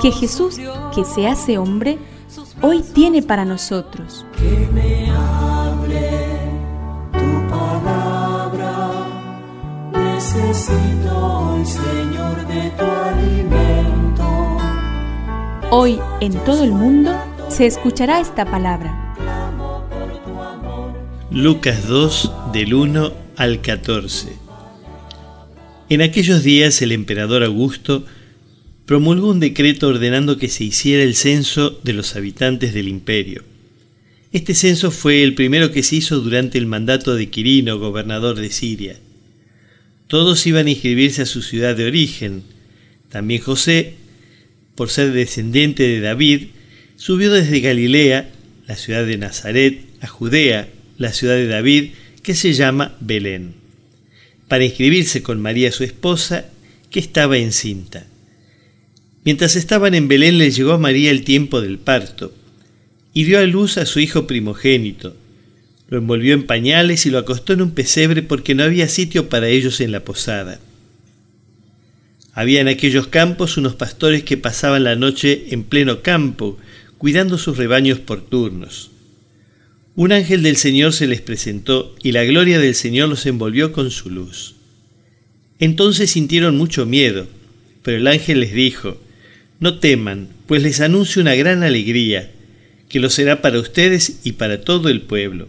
que Jesús, que se hace hombre, hoy tiene para nosotros. Que me hable tu palabra, necesito hoy, Señor, de tu alimento. Hoy en todo el mundo se escuchará esta palabra. Lucas 2 del 1 al 14. En aquellos días el emperador Augusto promulgó un decreto ordenando que se hiciera el censo de los habitantes del imperio. Este censo fue el primero que se hizo durante el mandato de Quirino, gobernador de Siria. Todos iban a inscribirse a su ciudad de origen. También José, por ser descendiente de David, subió desde Galilea, la ciudad de Nazaret, a Judea, la ciudad de David, que se llama Belén para inscribirse con María su esposa, que estaba encinta. Mientras estaban en Belén le llegó a María el tiempo del parto, y dio a luz a su hijo primogénito. Lo envolvió en pañales y lo acostó en un pesebre porque no había sitio para ellos en la posada. Había en aquellos campos unos pastores que pasaban la noche en pleno campo, cuidando sus rebaños por turnos. Un ángel del Señor se les presentó y la gloria del Señor los envolvió con su luz. Entonces sintieron mucho miedo, pero el ángel les dijo, No teman, pues les anuncio una gran alegría, que lo será para ustedes y para todo el pueblo.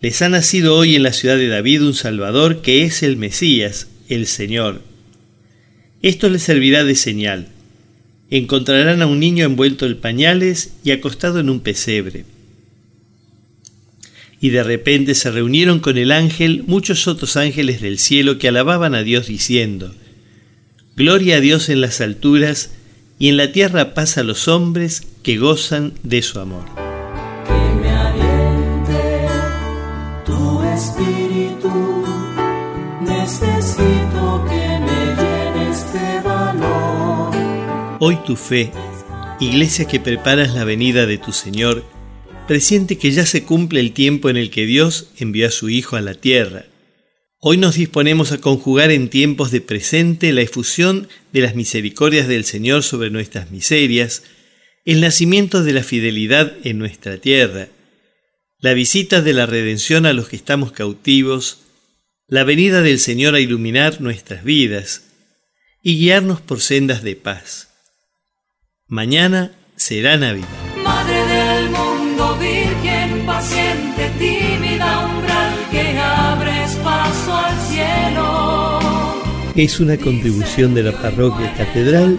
Les ha nacido hoy en la ciudad de David un Salvador que es el Mesías, el Señor. Esto les servirá de señal. Encontrarán a un niño envuelto en pañales y acostado en un pesebre y de repente se reunieron con el ángel muchos otros ángeles del cielo que alababan a Dios diciendo, Gloria a Dios en las alturas y en la tierra paz a los hombres que gozan de su amor. Que me aliente tu espíritu, necesito que me llenes de valor. Hoy tu fe, iglesia que preparas la venida de tu Señor, presiente que ya se cumple el tiempo en el que Dios envió a su Hijo a la tierra. Hoy nos disponemos a conjugar en tiempos de presente la efusión de las misericordias del Señor sobre nuestras miserias, el nacimiento de la fidelidad en nuestra tierra, la visita de la redención a los que estamos cautivos, la venida del Señor a iluminar nuestras vidas y guiarnos por sendas de paz. Mañana será Navidad. Es una contribución de la parroquia catedral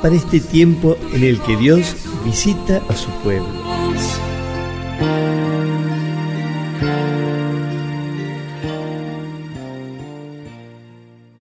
para este tiempo en el que Dios visita a su pueblo.